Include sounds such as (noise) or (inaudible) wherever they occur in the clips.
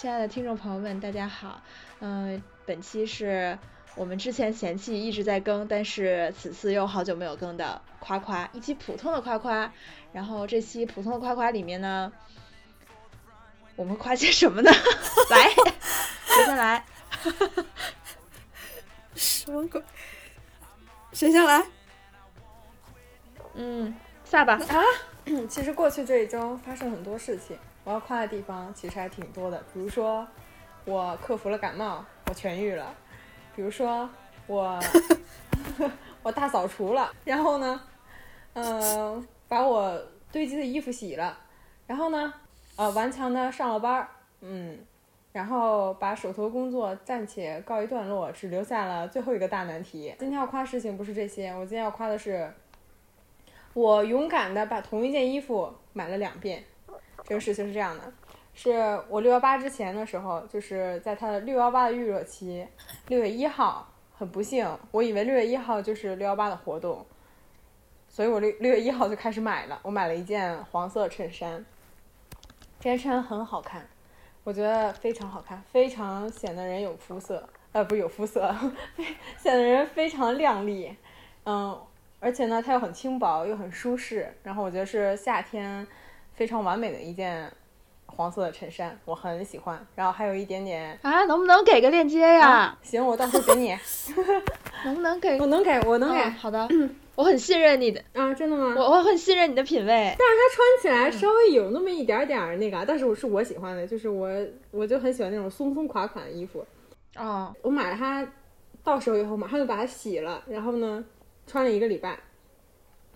亲爱的听众朋友们，大家好。嗯，本期是我们之前嫌弃一直在更，但是此次又好久没有更的夸夸，一期普通的夸夸。然后这期普通的夸夸里面呢，我们夸些什么呢？(laughs) 来，谁先来？(laughs) 什么鬼？谁先来？嗯，下吧。啊，其实过去这一周发生很多事情，我要夸的地方其实还挺多的。比如说，我克服了感冒，我痊愈了；比如说，我 (laughs) 我大扫除了，然后呢，嗯，把我堆积的衣服洗了，然后呢，呃，顽强的上了班儿，嗯，然后把手头工作暂且告一段落，只留下了最后一个大难题。今天要夸事情不是这些，我今天要夸的是。我勇敢的把同一件衣服买了两遍，这个事情是这样的，是我六幺八之前的时候，就是在它的六幺八的预热期，六月一号，很不幸，我以为六月一号就是六幺八的活动，所以我六六月一号就开始买了，我买了一件黄色衬衫，这件衬衫很好看，我觉得非常好看，非常显得人有肤色，呃，不是有肤色，(laughs) 显得人非常靓丽，嗯。而且呢，它又很轻薄，又很舒适，然后我觉得是夏天非常完美的一件黄色的衬衫，我很喜欢。然后还有一点点啊，能不能给个链接呀？行，我到时候给你。(laughs) 能不能给？我能给，我能给。好的，(clears throat) 我很信任你的啊，真的吗？我我很信任你的品味。但是它穿起来稍微有那么一点点那个，但是我是我喜欢的，就是我我就很喜欢那种松松垮垮的衣服。哦，我买了它，到手以后马上就把它洗了，然后呢？穿了一个礼拜，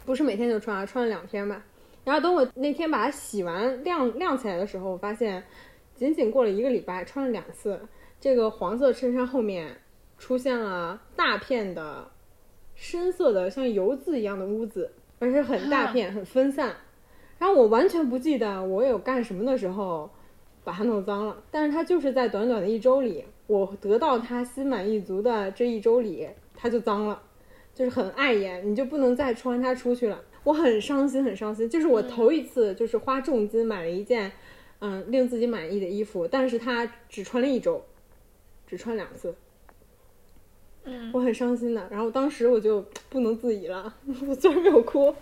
不是每天就穿啊，穿了两天吧。然后等我那天把它洗完晾晾起来的时候，我发现仅仅过了一个礼拜，穿了两次，这个黄色衬衫后面出现了大片的深色的像油渍一样的污渍，而且很大片，很分散。然后我完全不记得我有干什么的时候把它弄脏了，但是它就是在短短的一周里，我得到它心满意足的这一周里，它就脏了。就是很碍眼，你就不能再穿它出去了。我很伤心，很伤心。就是我头一次，就是花重金买了一件，嗯，令自己满意的衣服，但是它只穿了一周，只穿两次。嗯，我很伤心的。然后当时我就不能自已了，(laughs) 我虽然没有哭，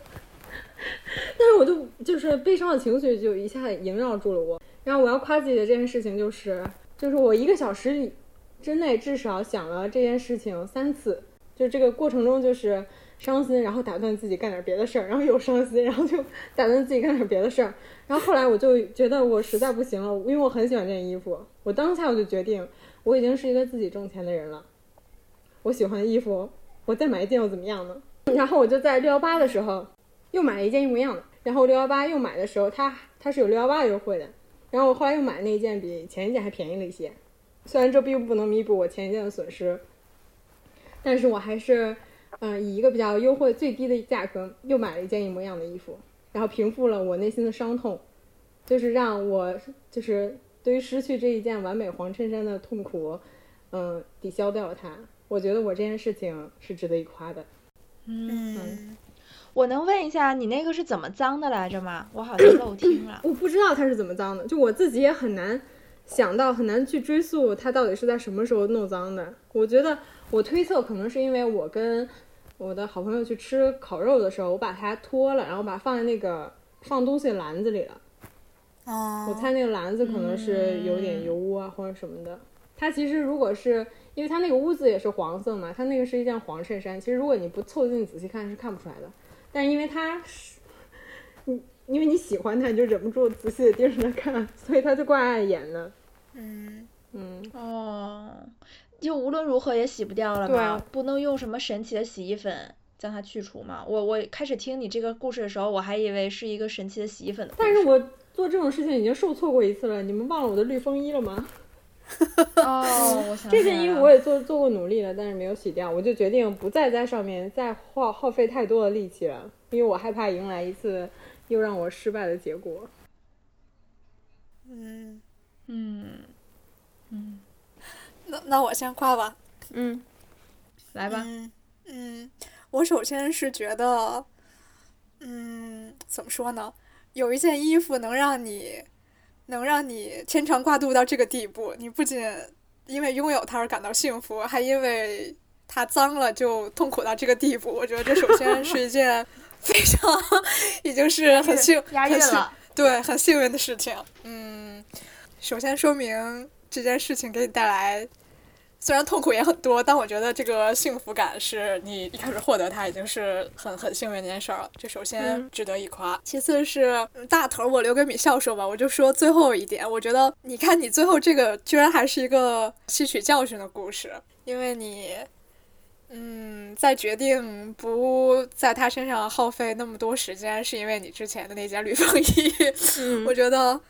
但是我就就是悲伤的情绪就一下萦绕住了我。然后我要夸自己的这件事情就是，就是我一个小时里之内至少想了这件事情三次。就这个过程中，就是伤心，然后打断自己干点别的事儿，然后又伤心，然后就打断自己干点别的事儿。然后后来我就觉得我实在不行了，因为我很喜欢这件衣服。我当下我就决定，我已经是一个自己挣钱的人了。我喜欢衣服，我再买一件又怎么样呢？(laughs) 然后我就在六幺八的时候又买了一件一模一样的。然后六幺八又买的时候，它它是有六幺八优惠的。然后我后来又买那一件比前一件还便宜了一些。虽然这并不能弥补我前一件的损失。但是我还是，嗯，以一个比较优惠、最低的价格又买了一件一模一样的衣服，然后平复了我内心的伤痛，就是让我就是对于失去这一件完美黄衬衫的痛苦，嗯，抵消掉了它。我觉得我这件事情是值得一夸的。嗯，我能问一下你那个是怎么脏的来着吗？我好像漏听了。我不知道它是怎么脏的，就我自己也很难想到，很难去追溯它到底是在什么时候弄脏的。我觉得。我推测可能是因为我跟我的好朋友去吃烤肉的时候，我把它脱了，然后把它放在那个放东西的篮子里了。哦。我猜那个篮子可能是有点油污啊或者什么的。它其实如果是因为它那个污渍也是黄色嘛，它那个是一件黄衬衫，其实如果你不凑近仔细看是看不出来的。但是因为它是，你因为你喜欢它，你就忍不住仔细的盯着它看，所以它就怪碍眼的。嗯嗯哦。就无论如何也洗不掉了吗？不能用什么神奇的洗衣粉将它去除嘛？我我开始听你这个故事的时候，我还以为是一个神奇的洗衣粉的。但是我做这种事情已经受挫过一次了，你们忘了我的绿风衣了吗？(laughs) 哦，我想这件衣服我也做做过努力了，但是没有洗掉，我就决定不再在上面再耗耗费太多的力气了，因为我害怕迎来一次又让我失败的结果。嗯嗯嗯。那那我先夸吧，嗯，来吧，嗯，我首先是觉得，嗯，怎么说呢？有一件衣服能让你能让你牵肠挂肚到这个地步，你不仅因为拥有它而感到幸福，还因为它脏了就痛苦到这个地步。我觉得这首先是一件非常 (laughs) 已经是很幸很幸了。对很幸运的事情。嗯，首先说明这件事情给你带来。虽然痛苦也很多，但我觉得这个幸福感是你一开始获得它已经是很很幸运的一件事儿了，这首先嗯值得一夸。其次是嗯大头，我留给米笑说吧，我就说最后一点，我觉得你看你最后这个居然还是一个吸取教训的故事，因为你。嗯，在决定不在他身上耗费那么多时间，是因为你之前的那件绿风衣。嗯 (laughs) 我觉得，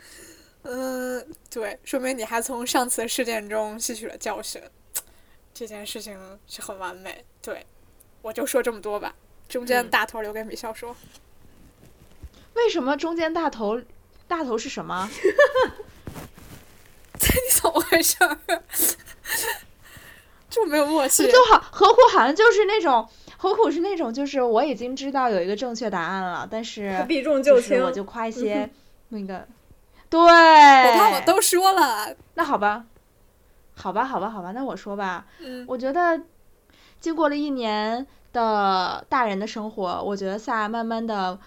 嗯，对，说明你还从上次事件中吸取了教训，这件事情是很完美。对，我就说这么多吧。中间嗯大头留给米笑说。为什么中间大头大头是什么？(laughs) 你怎么回事儿？(laughs) 这么没有默契。就好，何苦好像就是那种，何苦是那种，就是我已经知道有一个正确答案了，但是避重就就是轻，我就夸一些那个，对，我怕我都说了。那好吧，好吧，好吧，好吧，那我说吧，嗯我觉得经过了一年的大人的生活，我觉得萨慢慢的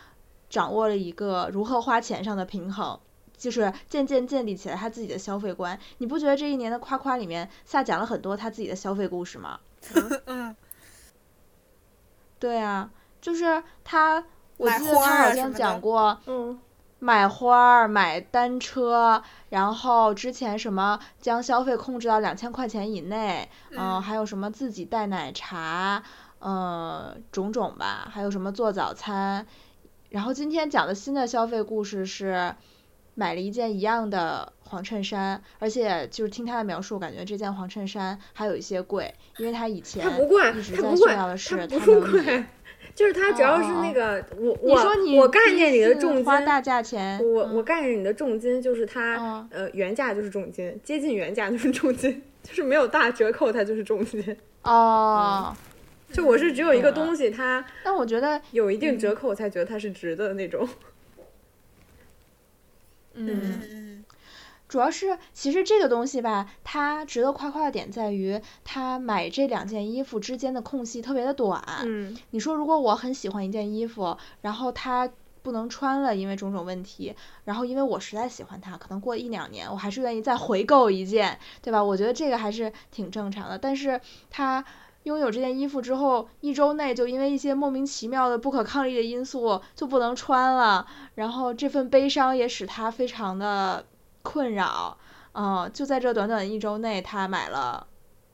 掌握了一个如何花钱上的平衡。就是渐渐建立起来他自己的消费观，你不觉得这一年的夸夸里面，萨讲了很多他自己的消费故事吗？(laughs) 嗯，对啊，就是他，我记得他好像讲过嗯买花儿、买单车，然后之前什么将消费控制到两千块钱以内，嗯、嗯还有什么自己带奶茶，嗯、种种吧，还有什么做早餐。然后今天讲的新的消费故事是买了一件一样的黄衬衫，而且就是听他的描述，感觉这件黄衬衫还有一些贵，因为他以前它不贵，一直在炫耀的是他能 (laughs) 就是它只要是那个我你说我你我概念里的重金花大价钱，我嗯。我概念里的重金就是它嗯呃原价就是重金，接近原价就是重金，(laughs) 就是没有大折扣它就是重金。哦，就我是只有一个东西它但我觉得，有一定折扣，我才觉得它是值的那种。(laughs) 嗯，嗯主要是其实这个东西吧，它值得夸夸的点在于，它买这两件衣服之间的空隙特别的短。嗯你说如果我很喜欢一件衣服，然后它不能穿了，因为种种问题，然后因为我实在喜欢它，可能过一两年，我还是愿意再回购一件，对吧？我觉得这个还是挺正常的。但是它拥有这件衣服之后，一周内就因为一些莫名其妙的不可抗力的因素就不能穿了，然后这份悲伤也使他非常的困扰。嗯，就在这短短的一周内，他买了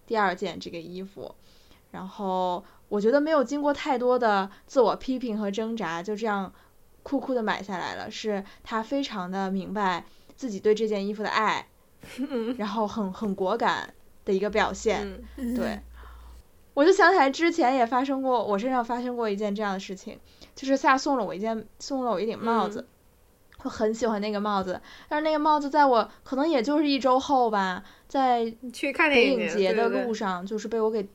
第二件这个衣服，然后我觉得没有经过太多的自我批评和挣扎，就这样酷酷的买下来了，是他非常的明白自己对这件衣服的爱，(laughs) 嗯然后很很果敢的一个表现。对，(laughs) 我就想起来之前也发生过，我身上发生过一件这样的事情，就是夏送了我一件，送了我一顶帽子，我很喜欢那个帽子，但是那个帽子在我可能也就是一周后吧，在你去看电影影节的路上，就是被我给，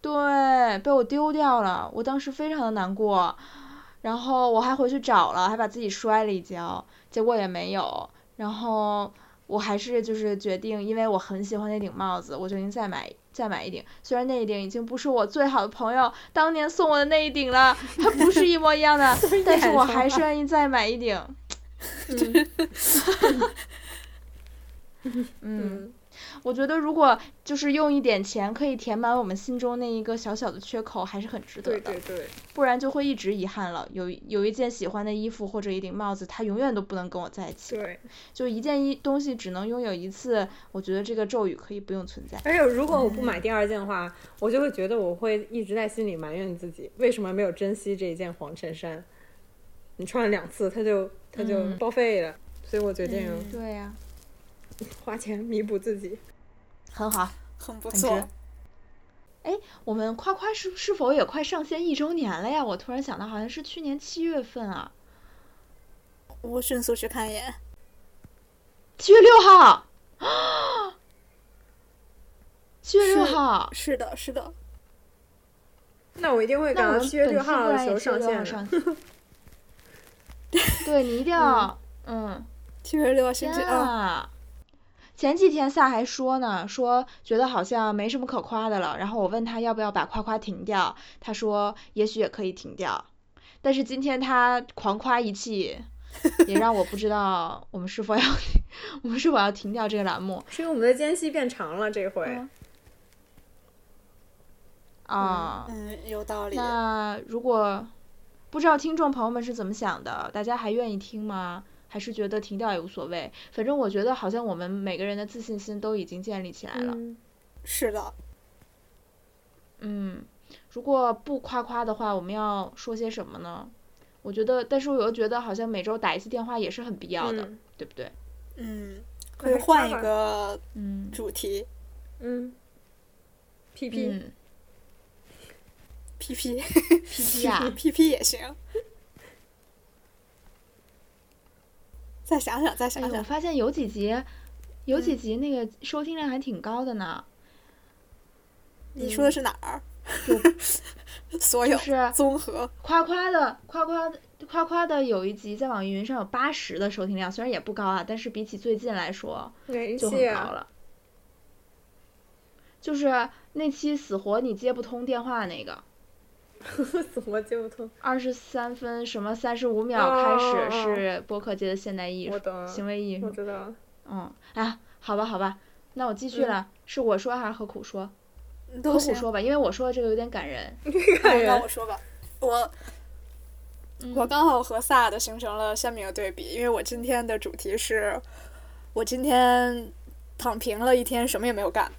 对，被我丢掉了，我当时非常的难过，然后我还回去找了，还把自己摔了一跤，结果也没有，然后我还是就是决定，因为我很喜欢那顶帽子，我决定再买再买一顶，虽然那一顶已经不是我最好的朋友当年送我的那一顶了，它不是一模一样的，(laughs) 但是我还是愿意再买一顶，嗯。嗯我觉得如果就是用一点钱可以填满我们心中那一个小小的缺口，还是很值得的。对对对，不然就会一直遗憾了。有有一件喜欢的衣服或者一顶帽子，它永远都不能跟我在一起。对，就一件衣东西只能拥有一次，我觉得这个咒语可以不用存在。而且如果我不买第二件的话，我就会觉得我会一直在心里埋怨自己，为什么没有珍惜这一件黄衬衫？你穿了两次，它就它就嗯报废了，所以我决定嗯对呀、(laughs) 花钱弥补自己。很好。(laughs) 很不错。我们夸夸是是否也快上线一周年了呀？我突然想到，好像是去年七月份啊，我迅速去看一眼。七月六号啊。七月六号，是的，是的。那我一定会赶到七月六号的时候上线。(laughs) 对你一定要，嗯，TV 六号星期二。前几天萨还说呢，说觉得好像没什么可夸的了。然后我问他要不要把夸夸停掉，他说也许也可以停掉。但是今天他狂夸一气，(laughs) 也让我不知道我们是否要 (laughs) 我们是否要停掉这个栏目。是因为我们的间隙变长了这回。啊，嗯，有道理。那如果不知道听众朋友们是怎么想的，大家还愿意听吗？还是觉得停掉也无所谓，反正我觉得好像我们每个人的自信心都已经建立起来了。是的。嗯，如果不夸夸的话，我们要说些什么呢？我觉得，但是我又觉得好像每周打一次电话也是很必要的，对不对？嗯，可以换一个嗯主题。嗯。P P。P P。P P (laughs) 啊，P P 也行。再想想，再想想。我发现有几集，有几集那个收听量还挺高的呢。你说的是哪儿？所有是综合。夸夸的，夸夸的，夸夸的有一集在网易云上有八十的收听量，虽然也不高啊，但是比起最近来说就很高了。就是那期死活你接不通电话那个。(laughs) 怎么接不通？二十三分什么三十五秒开始是播客界的现代艺术，行为艺术。我知道。嗯，哎，好吧，好吧，那我继续了。是我说还是何苦说？何苦说吧，因为我说的这个有点感人。(laughs) 感人。那我说吧，我我刚好和萨的形成了鲜明的对比，因为我今天的主题是，我今天躺平了一天，什么也没有干。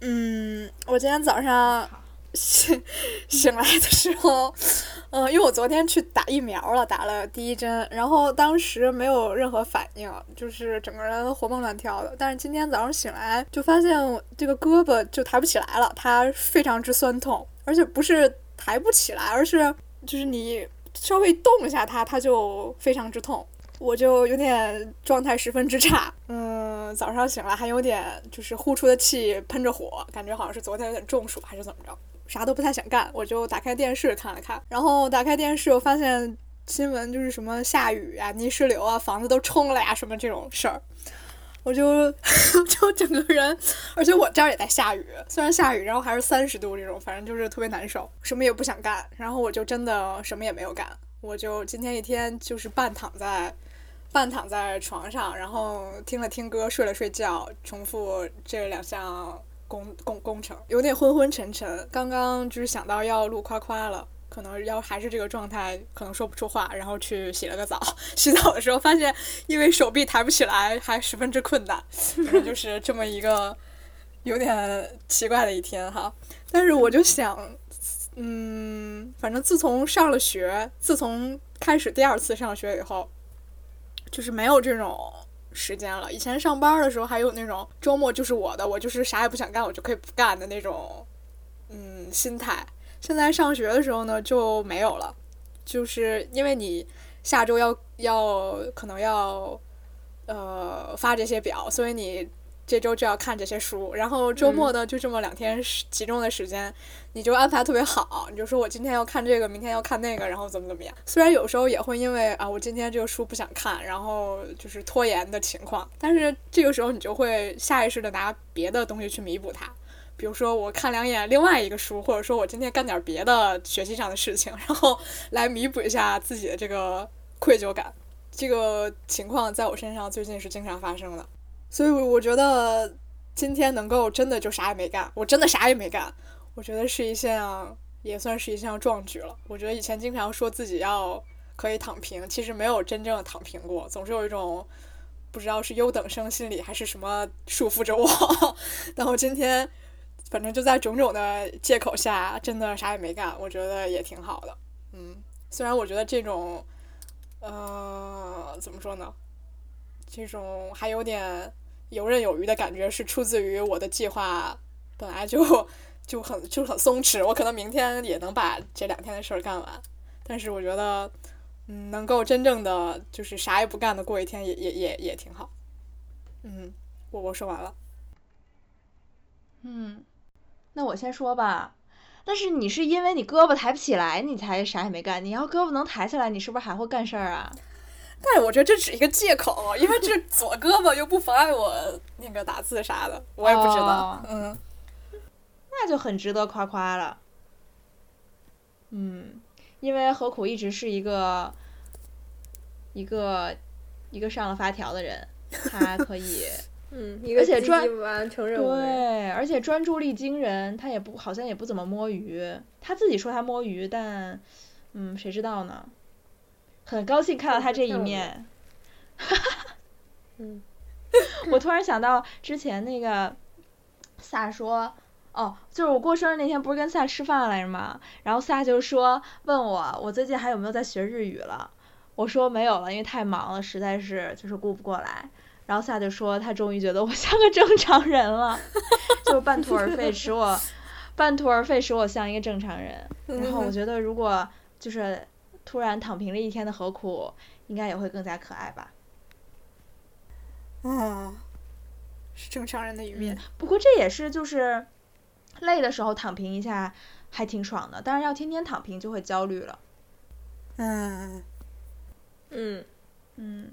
嗯，我今天早上。醒 (laughs) 醒来的时候，嗯，(laughs) 因为我昨天去打疫苗了，打了第一针，然后当时没有任何反应，就是整个人活蹦乱跳的。但是今天早上醒来，就发现我这个胳膊就抬不起来了，它非常之酸痛，而且不是抬不起来，而是就是你稍微动一下它，它就非常之痛。(laughs) 我就有点状态十分之差，嗯，早上醒来还有点就是呼出的气喷着火，感觉好像是昨天有点中暑还是怎么着。啥都不太想干，我就打开电视看了看，然后打开电视，我发现新闻就是什么下雨啊、泥石流啊、房子都冲了呀，什么这种事儿，我就 (laughs) 就整个人，而且我这儿也在下雨，虽然下雨，然后还是三十度这种，反正就是特别难受，什么也不想干，然后我就真的什么也没有干，我就今天一天就是半躺在半躺在床上，然后听了听歌，睡了睡觉，重复这两项。工工工程有点昏昏沉沉，刚刚就是想到要录夸夸了，可能要还是这个状态，可能说不出话，然后去洗了个澡，(laughs) 洗澡的时候发现因为手臂抬不起来，还十分之困难，就是这么一个有点奇怪的一天哈。但是我就想，嗯，反正自从上了学，自从开始第二次上学以后，就是没有这种。时间了，以前上班的时候还有那种周末就是我的，我就是啥也不想干，我就可以不干的那种，嗯，心态。现在上学的时候呢就没有了，就是因为你下周要要可能要呃发这些表，所以你。这周就要看这些书，然后周末呢就这么两天集中的时间，你就安排特别好。你就说我今天要看这个，明天要看那个，然后怎么怎么样。虽然有时候也会因为啊，我今天这个书不想看，然后就是拖延的情况，但是这个时候你就会下意识的拿别的东西去弥补它。比如说我看两眼另外一个书，或者说我今天干点别的学习上的事情，然后 (laughs) 来弥补一下自己的这个愧疚感。这个情况在我身上最近是经常发生的。所以，我觉得今天能够真的就啥也没干，我真的啥也没干，我觉得是一项也算是一项壮举了。我觉得以前经常说自己要可以躺平，其实没有真正躺平过，总是有一种不知道是优等生心理还是什么束缚着我。(laughs) 但我今天反正就在种种的借口下，真的啥也没干，我觉得也挺好的。嗯，虽然我觉得这种，呃，怎么说呢？这种还有点游刃有余的感觉，是出自于我的计划本来就就很就很松弛。我可能明天也能把这两天的事儿干完，但是我觉得，嗯，能够真正的就是啥也不干的过一天，也也也也挺好。嗯，我我说完了。嗯，那我先说吧。但是你是因为你胳膊抬不起来，你才啥也没干。你要胳膊能抬起来，你是不是还会干事儿啊？但是我觉得这只是一个借口，因为这左胳膊又不妨碍我那个打字啥的，我也不知道。哦嗯，那就很值得夸夸了。嗯，因为何苦一直是一个一个一个上了发条的人，他可以 (laughs) 嗯，而且专完成任务。对，而且专注力惊人，他也不好像也不怎么摸鱼，他自己说他摸鱼，但嗯，谁知道呢？很高兴看到他这一面。嗯，(laughs) 我突然想到之前那个萨说，哦，就是我过生日那天不是跟萨吃饭来着吗？然后萨就说问我我最近还有没有在学日语了？我说没有了，因为太忙了，实在是就是顾不过来。然后萨就说他终于觉得我像个正常人了，就是半途而废，使我半途而废，使我像一个正常人。然后我觉得如果就是突然躺平了一天的何苦，应该也会更加可爱吧。啊，是正常人的一面。不过这也是就是累的时候躺平一下还挺爽的，但是要天天躺平就会焦虑了。嗯，嗯，嗯，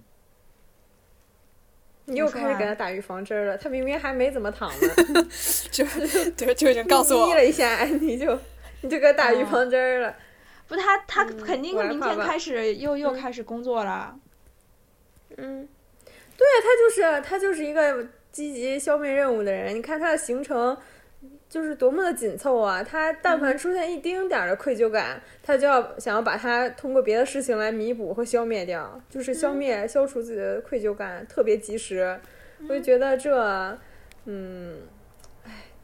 你又开始给他打预防针儿了。他明明还没怎么躺呢，(laughs) 就对，就已经告诉我眯了一下，你就你就给他打预防针儿了。不，他他嗯肯定明天开始又又嗯开始工作了。嗯，对啊，他就是他就是一个积极消灭任务的人。你看他的行程就是多么的紧凑啊！他但凡出现一丁点儿的愧疚感，他就要想要把它通过别的事情来弥补和消灭掉，就是消灭、消除自己的愧疚感，特别及时。我就觉得这，嗯，哎，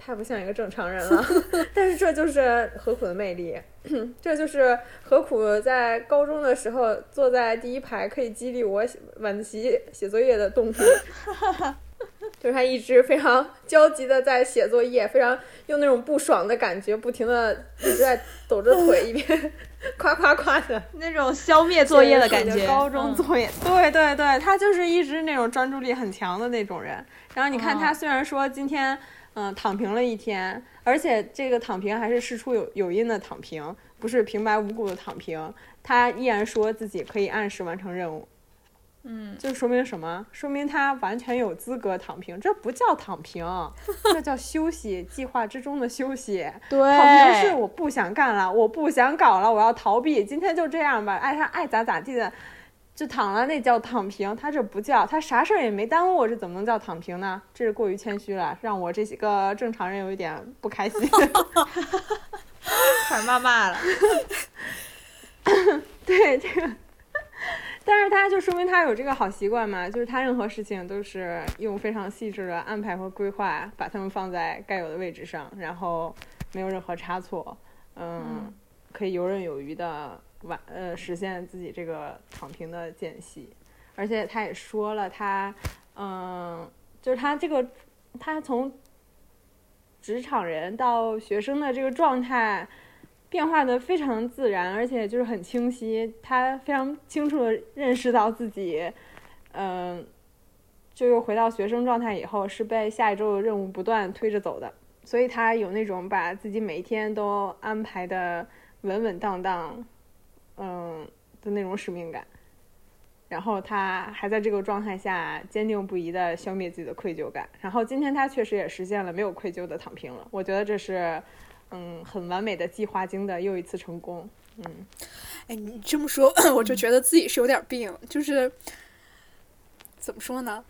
太不像一个正常人了。(laughs) 但是这就是何苦的魅力。(clears throat) 这就是何苦在高中的时候坐在第一排可以激励我写晚自习写作业的动力，(laughs) 就是他一直非常焦急的在写作业，非常用那种不爽的感觉，不停的一直在抖着腿，一边 (laughs) 夸夸夸的那种消灭作业的感觉。高中嗯作业，对对对，他就是一直那种专注力很强的那种人。然后你看他哦虽然说今天嗯、躺平了一天，而且这个躺平还是事出有有因的躺平，不是平白无故的躺平，他依然说自己可以按时完成任务。嗯，这说明什么？说明他完全有资格躺平，这不叫躺平，这叫休息，计划之中的休息。(laughs) 对，躺平是我不想干了，我不想搞了，我要逃避。今天就这样吧，爱他爱咋咋地的，就躺了，那叫躺平。他这不叫，他啥事儿也没耽误，这怎么能叫躺平呢？这是过于谦虚了，让我这几个正常人有一点不开心。(laughs) 开始骂骂了。对这个，但是他就说明他有这个好习惯嘛，就是他任何事情都是用非常细致的安排和规划，把他们放在该有的位置上，然后没有任何差错，嗯，嗯可以游刃有余的完呃实现自己这个躺平的间隙，而且他也说了他，嗯，就是他这个他从职场人到学生的这个状态。变化的非常自然，而且就是很清晰。他非常清楚的认识到自己，嗯、就又回到学生状态以后，是被下一周的任务不断推着走的。所以他有那种把自己每一天都安排的稳稳当当，嗯的那种使命感。然后他还在这个状态下坚定不移的消灭自己的愧疚感。然后今天他确实也实现了没有愧疚的躺平了。我觉得这是。嗯，很完美的计划经的又一次成功。嗯，哎，你这么说，(coughs) 我就觉得自己是有点病，就是怎么说呢？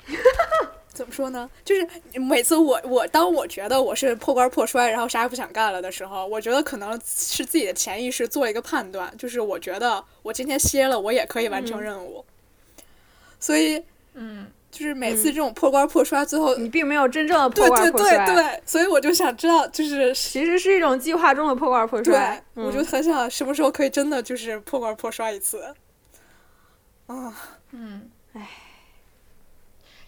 怎么说呢？就是每次我我当我觉得我是破罐破摔，然后啥也不想干了的时候，我觉得可能是自己的潜意识做一个判断，就是我觉得我今天歇了，我也可以完成任务。所以嗯，就是每次这种破罐破摔，最后你并没有真正的对对破罐破摔，对对，所以我就想知道，就是其实是一种计划中的破罐破对摔。，我就嗯很想什么时候可以真的就是破罐破摔一次。啊，嗯，唉，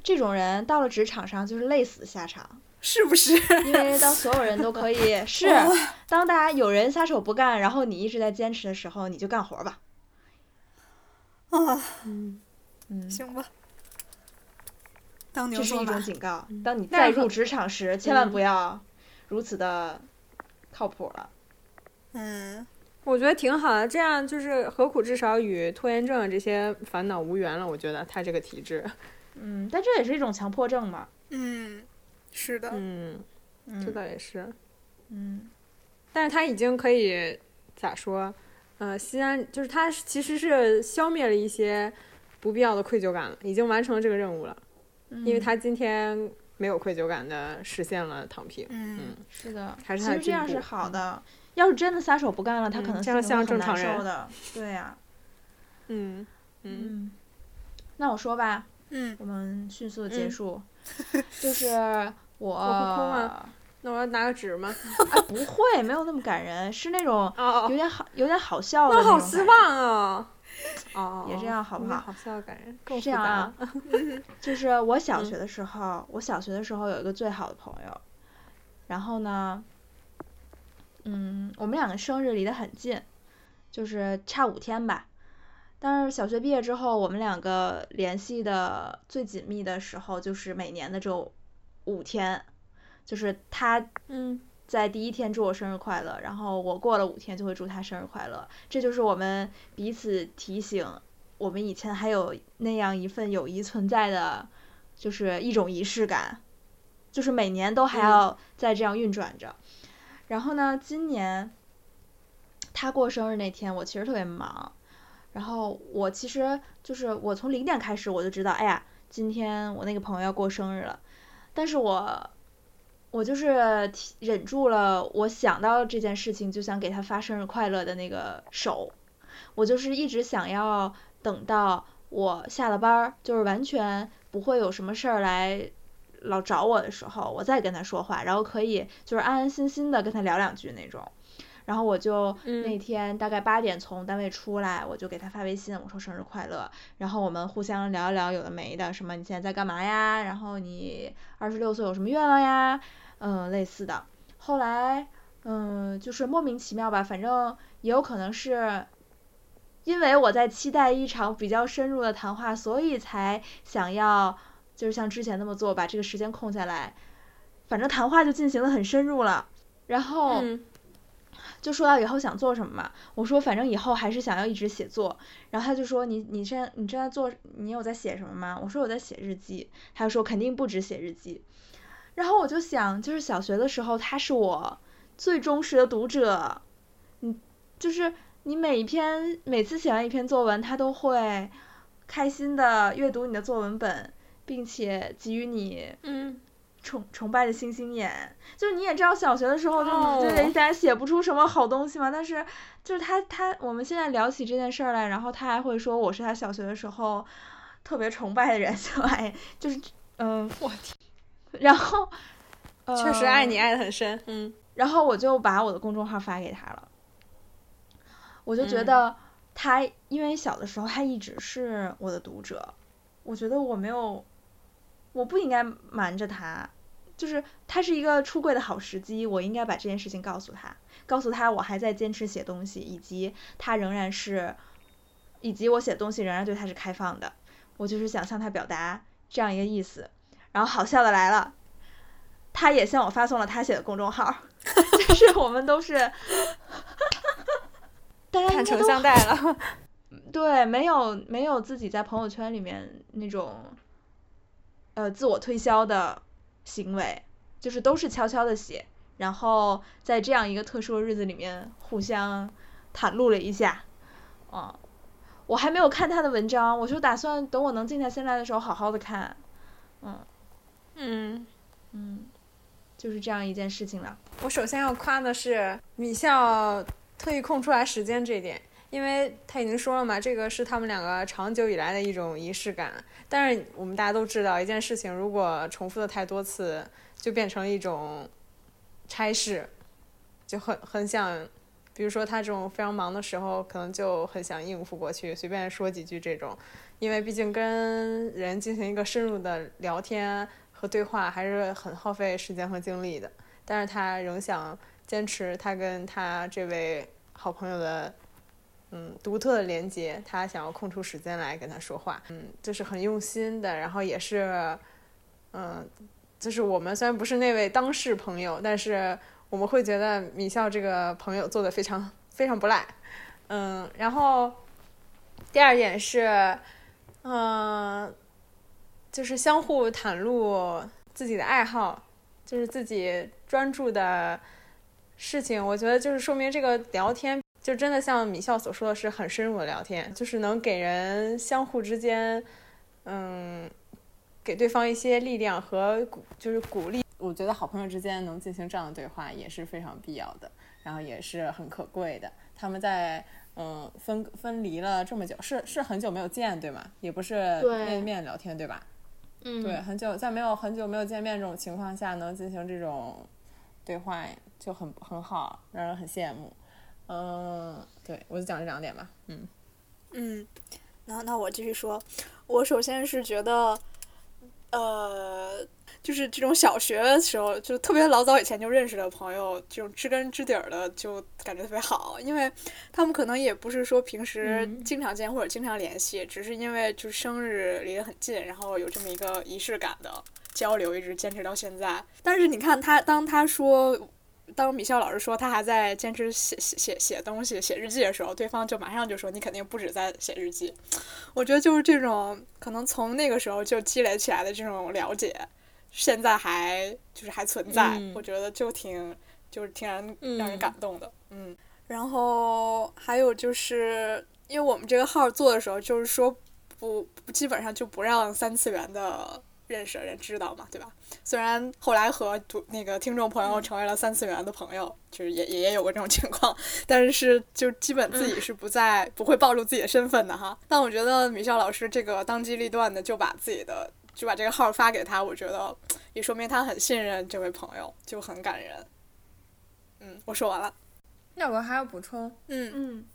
这种人到了职场上就是累死的下场。是不是？因为当所有人都可以 (laughs) 是，当大家有人撒手不干，然后你一直在坚持的时候，你就干活吧。啊，嗯，嗯，行吧。当牛这是一种。警告。当你再入职场时，千万嗯不要如此的靠谱了。嗯，我觉得挺好的，这样就是何苦至少与拖延症这些烦恼无缘了。我觉得他这个体质，嗯，但这也是一种强迫症嘛。嗯，是的，嗯，这嗯倒也是。嗯但是他已经可以咋说？呃，西安就是他其实是消灭了一些不必要的愧疚感了，已经完成了这个任务了，嗯，因为他今天没有愧疚感的实现了躺平。嗯是的，还是其实这样是好的。要是真的撒手不干了，他可能嗯这样心里会很像正常人。(laughs) 对呀、嗯嗯嗯，那我说吧，嗯。我们迅速的结嗯。束，(laughs) 就是我，我哭吗？那我要拿个纸吗？哎，(laughs) 不会，没有那么感人，是那种哦有点好，有点好笑的那好那种感失望啊！(laughs) 哦，也这样好不好好笑感人，这样啊就是我小嗯。学的时候，我小学的时候有一个最好的朋友，然后呢，嗯，我们两个生日离得很近，就是差五天吧。但是小学毕业之后，我们两个联系的最紧密的时候，就是每年的这五天，就是他嗯在第一天祝我生日快乐，然后我过了五天就会祝他生日快乐。这就是我们彼此提醒，我们以前还有那样一份友谊存在的，就是一种仪式感，就是每年都还要再这样运转着。然后呢，今年他过生日那天，我其实特别忙，然后我其实就是我从零点开始我就知道，哎呀，今天我那个朋友要过生日了，但是我我就是忍住了，我想到这件事情就想给他发生日快乐的那个手，我就是一直想要等到我下了班，就是完全不会有什么事儿来老找我的时候，我再跟他说话，然后可以就是安安心心的跟他聊两句那种。然后我就嗯那天大概八点从单位出来，我就给他发微信，我说生日快乐，然后我们互相聊一聊有的没的，什么你现在在干嘛呀？然后你二十六岁有什么愿望呀？嗯，类似的。后来，嗯，就是莫名其妙吧，反正也有可能是因为我在期待一场比较深入的谈话，所以才想要就是像之前那么做，把这个时间空下来。反正谈话就进行的很深入了，然后。嗯就说到以后想做什么嘛，我说反正以后还是想要一直写作，然后他就说你你现在你正在做，你有在写什么吗？我说我在写日记，他就说肯定不止写日记，然后我就想，就是小学的时候他是我最忠实的读者，嗯就是你每一篇每次写完一篇作文，他都会开心的阅读你的作文本，并且给予你嗯。崇崇拜的星星眼，就是你也知道小学的时候就哦。就人家写不出什么好东西嘛，但是就是他他我们现在聊起这件事儿来，然后他还会说我是他小学的时候特别崇拜的人，就哎就是嗯、(laughs) 我天，然后呃确实爱你爱的很深。嗯。然后我就把我的公众号发给他了，我就觉嗯。得他因为小的时候他一直是我的读者，我觉得我没有，我不应该瞒着他，就是他是一个出柜的好时机，我应该把这件事情告诉他，告诉他我还在坚持写东西，以及他仍然是，以及我写的东西仍然对他是开放的，我就是想向他表达这样一个意思。然后好笑的来了，他也向我发送了他写的公众号，就是我们都是，(laughs) 大家应坦诚相待了。(laughs) 对，没有没有自己在朋友圈里面那种，呃，自我推销的行为，就是都是悄悄的写，然后在这样一个特殊的日子里面互相袒露了一下，嗯，我还没有看他的文章，我就打算等我能静下心来的时候好好的看，嗯嗯，嗯，就是这样一件事情了，我首先要夸的是米笑特意空出来时间这一点，因为他已经说了嘛，这个是他们两个长久以来的一种仪式感。但是我们大家都知道，一件事情如果重复的太多次，就变成一种差事，就很很想，比如说他这种非常忙的时候，可能就很想应付过去，随便说几句这种，因为毕竟跟人进行一个深入的聊天和对话，还是很耗费时间和精力的。但是他仍想坚持他跟他这位好朋友的嗯独特的连接，他想要空出时间来跟他说话，嗯，这是很用心的，然后也是嗯，就是我们虽然不是那位当事朋友，但是我们会觉得米笑这个朋友做的非常非常不赖。嗯，然后第二点是，嗯，就是相互袒露自己的爱好，就是自己专注的事情。我觉得就是说明这个聊天就真的像米笑所说的是很深入的聊天，就是能给人相互之间，嗯，给对方一些力量和鼓，就是鼓励。我觉得好朋友之间能进行这样的对话也是非常必要的，然后也是很可贵的。他们在嗯分分离了这么久，是是很久没有见对吗？也不是面对面聊天对吧？嗯，对，很久在没有很久没有见面这种情况下，能进行这种对话就很很好，让人很羡慕。嗯，对我就讲这两点吧。嗯嗯，那那我继续说，我首先是觉得，呃，就是这种小学的时候，就特别老早以前就认识的朋友，这种知根知底儿的，就感觉特别好，因为他们可能也不是说平时嗯经常见或者经常联系，只是因为就是生日离得很近，然后有这么一个仪式感的交流，一直坚持到现在。但是你看他，当他说。当米笑老师说他还在坚持写写写写东西、写日记的时候，对方就马上就说你肯定不止在写日记。我觉得就是这种可能从那个时候就积累起来的这种了解，现在还就是还存在，嗯我觉得就挺就是挺让人让人嗯感动的，嗯。然后还有就是因为我们这个号做的时候，就是说不不基本上就不让三次元的认识的人知道嘛，对吧？虽然后来和读那个听众朋友成为了三次元的朋友，就是也也也有过这种情况，但是就基本自己是不在、不会暴露自己的身份的哈。但我觉得米笑老师这个当机立断的就把自己的就把这个号发给他，我觉得也说明他很信任这位朋友，就很感人。嗯，我说完了。那我还要补充，嗯嗯，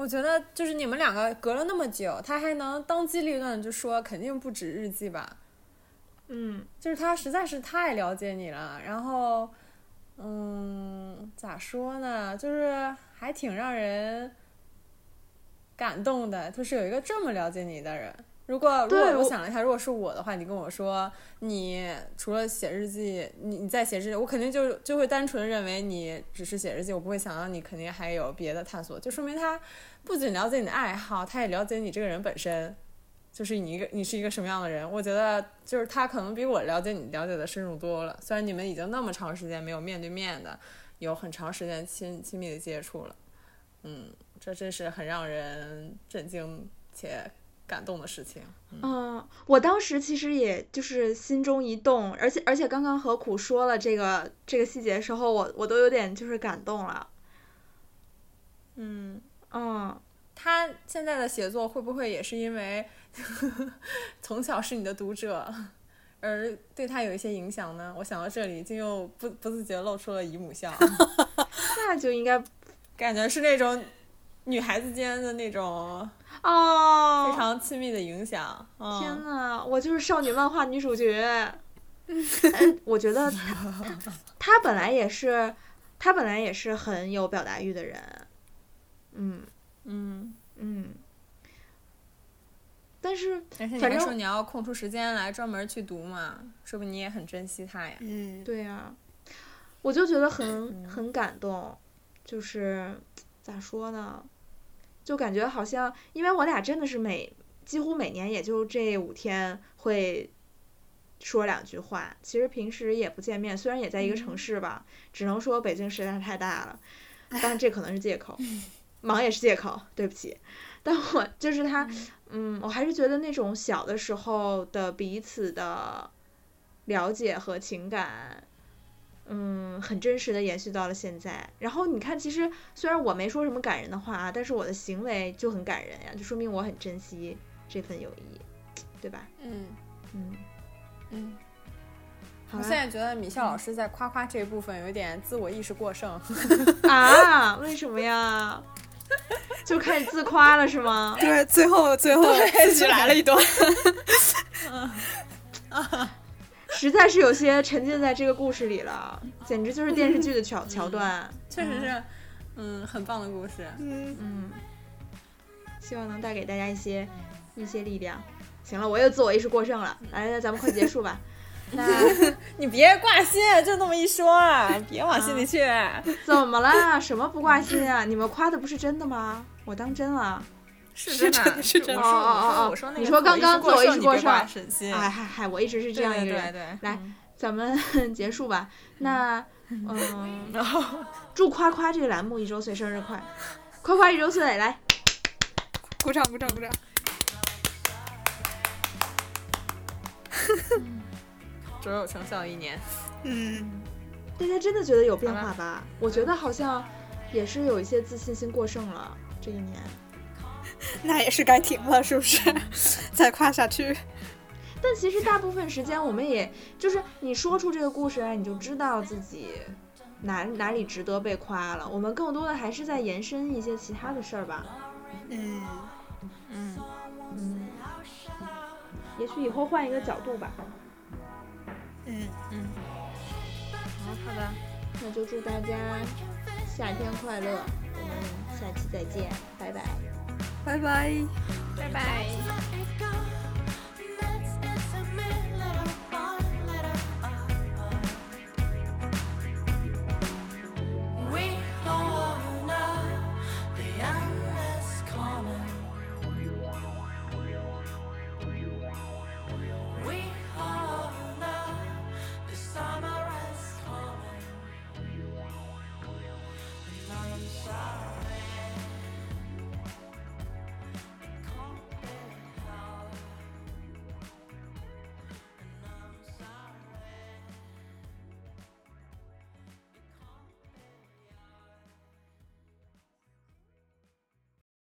我觉得就是你们两个隔了那么久，他还能当机立断就说肯定不止日记吧，嗯，就是他实在是太了解你了，然后，嗯，咋说呢，就是还挺让人感动的，就是有一个这么了解你的人。如果如果我我想了一下，如果是我的话，你跟我说你除了写日记，你你在写日记，我肯定就就会单纯认为你只是写日记，我不会想到你肯定还有别的探索，就说明他不仅了解你的爱好，他也了解你这个人本身。就是你一个你是一个什么样的人，我觉得就是他可能比我了解你了解的深入多了。虽然你们已经那么长时间没有面对面的，有很长时间亲亲密的接触了，嗯，这真是很让人震惊且感动的事情。嗯，我当时其实也就是心中一动，而且而且刚刚何苦说了这个这个细节的时候，我我都有点就是感动了。嗯，嗯，他现在的写作会不会也是因为 (laughs) 从小是你的读者，而对他有一些影响呢？我想到这里，就又不不自觉露出了姨母笑。(laughs) 那就应该感觉是那种女孩子间的那种 (laughs) 哦，非常亲密的影响。嗯、天呐，我就是少女漫画女主角。哎，我觉得她 (laughs) 她本来也是，她本来也是很有表达欲的人。嗯嗯，嗯，但是反正还说你要空出时间来专门去读嘛，说不定你也很珍惜他呀。嗯，对呀、我就觉得很很感动，就是咋说呢，就感觉好像，因为我俩真的是每几乎每年也就这五天会说两句话，其实平时也不见面，虽然也在一个城市吧，只能说北京实在是太大了，但是这可能是借口，(laughs) 忙也是借口，对不起。但我就是他，嗯，我还是觉得那种小的时候的彼此的了解和情感，嗯，很真实的延续到了现在。然后你看，其实虽然我没说什么感人的话啊，但是我的行为就很感人呀，就说明我很珍惜这份友谊，对吧？嗯嗯，嗯，好啦我现在觉得米笑老师在夸夸这一部分有点自我意识过剩。(laughs) 啊，为什么呀？就开始自夸了是吗？对，最后最后自己来了一段。(laughs) (laughs) 实在是有些沉浸在这个故事里了，简直就是电视剧的桥 (laughs) 桥段。确实是，嗯，很棒的故事。嗯，嗯，希望能带给大家一些一些力量。行了，我又自我意识过剩了，来来，咱们快结束吧。(laughs) 那 (laughs) 你别挂心，就那么一说，啊，别往心里去。怎么了？什么不挂心啊？你们夸的不是真的吗？我当真了。是真的，是真的。哦哦哦哦！我说你说刚刚自我意识过剩，心。哎嗨嗨，我一直是这样一个人。对对对。来，咱们 (laughs) 结束吧。那 (laughs) 嗯，祝夸夸这个栏目一周岁生日快！夸夸一周岁，来，鼓掌鼓掌鼓掌。卓有成效一年，嗯，大家真的觉得有变化吧？我觉得好像也是有一些自信心过剩了这一年。(laughs) 那也是该停了，是不是？(laughs) 再夸下去。但其实大部分时间，我们也就是你说出这个故事来，你就知道自己哪哪里值得被夸了。我们更多的还是在延伸一些其他的事儿吧。嗯嗯嗯。也许以后换一个角度吧。嗯嗯，好好的，那就祝大家夏天快乐，我们下期再见，拜拜，拜拜，拜拜。